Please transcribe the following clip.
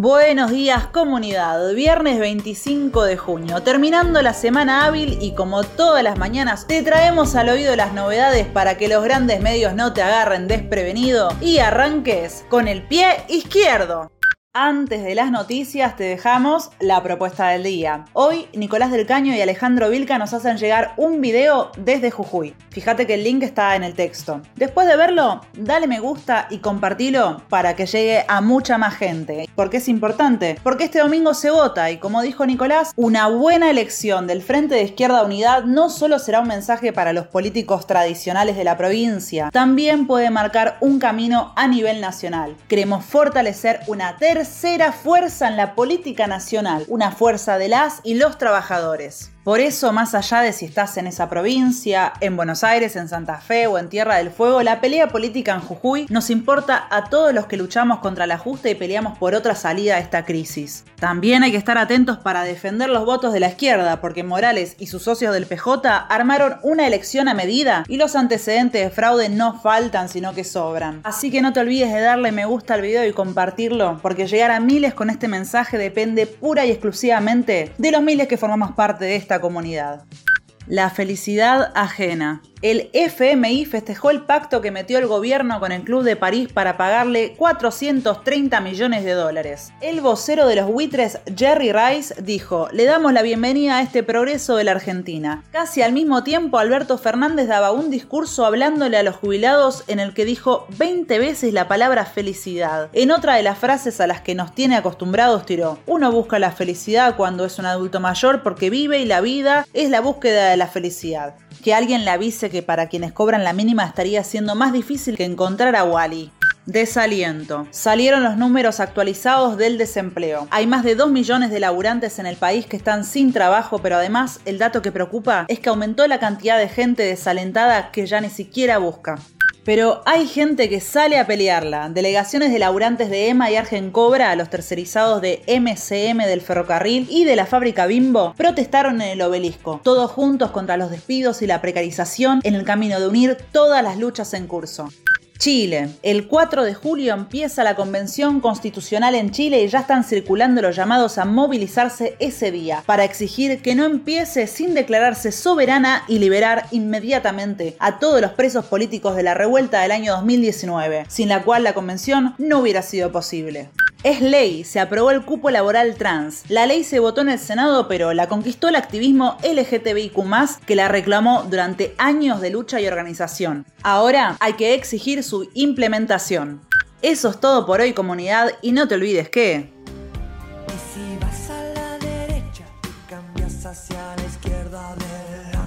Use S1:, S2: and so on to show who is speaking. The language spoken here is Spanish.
S1: Buenos días comunidad, viernes 25 de junio, terminando la semana hábil y como todas las mañanas te traemos al oído las novedades para que los grandes medios no te agarren desprevenido y arranques con el pie izquierdo. Antes de las noticias te dejamos la propuesta del día. Hoy Nicolás del Caño y Alejandro Vilca nos hacen llegar un video desde Jujuy. Fíjate que el link está en el texto. Después de verlo, dale me gusta y compartilo para que llegue a mucha más gente. ¿Por qué es importante? Porque este domingo se vota y como dijo Nicolás, una buena elección del Frente de Izquierda Unidad no solo será un mensaje para los políticos tradicionales de la provincia, también puede marcar un camino a nivel nacional. Queremos fortalecer una tercera tercera fuerza en la política nacional, una fuerza de las y los trabajadores. Por eso, más allá de si estás en esa provincia, en Buenos Aires, en Santa Fe o en Tierra del Fuego, la pelea política en Jujuy nos importa a todos los que luchamos contra la justa y peleamos por otra salida a esta crisis. También hay que estar atentos para defender los votos de la izquierda, porque Morales y sus socios del PJ armaron una elección a medida y los antecedentes de fraude no faltan, sino que sobran. Así que no te olvides de darle me gusta al video y compartirlo, porque llegar a miles con este mensaje depende pura y exclusivamente de los miles que formamos parte de esta comunidad. La felicidad ajena. El FMI festejó el pacto que metió el gobierno con el Club de París para pagarle 430 millones de dólares. El vocero de los buitres, Jerry Rice, dijo, le damos la bienvenida a este progreso de la Argentina. Casi al mismo tiempo, Alberto Fernández daba un discurso hablándole a los jubilados en el que dijo 20 veces la palabra felicidad. En otra de las frases a las que nos tiene acostumbrados tiró, uno busca la felicidad cuando es un adulto mayor porque vive y la vida es la búsqueda de la felicidad que alguien le avise que para quienes cobran la mínima estaría siendo más difícil que encontrar a Wally. Desaliento. Salieron los números actualizados del desempleo. Hay más de 2 millones de laburantes en el país que están sin trabajo, pero además el dato que preocupa es que aumentó la cantidad de gente desalentada que ya ni siquiera busca. Pero hay gente que sale a pelearla. Delegaciones de laburantes de EMA y Argencobra, los tercerizados de MCM del ferrocarril y de la fábrica Bimbo, protestaron en el obelisco, todos juntos contra los despidos y la precarización en el camino de unir todas las luchas en curso. Chile. El 4 de julio empieza la convención constitucional en Chile y ya están circulando los llamados a movilizarse ese día para exigir que no empiece sin declararse soberana y liberar inmediatamente a todos los presos políticos de la revuelta del año 2019, sin la cual la convención no hubiera sido posible. Es ley, se aprobó el cupo laboral trans. La ley se votó en el Senado, pero la conquistó el activismo LGTBIQ, que la reclamó durante años de lucha y organización. Ahora hay que exigir su implementación. Eso es todo por hoy, comunidad, y no te olvides que.
S2: si vas a la derecha, cambias hacia la izquierda adelante.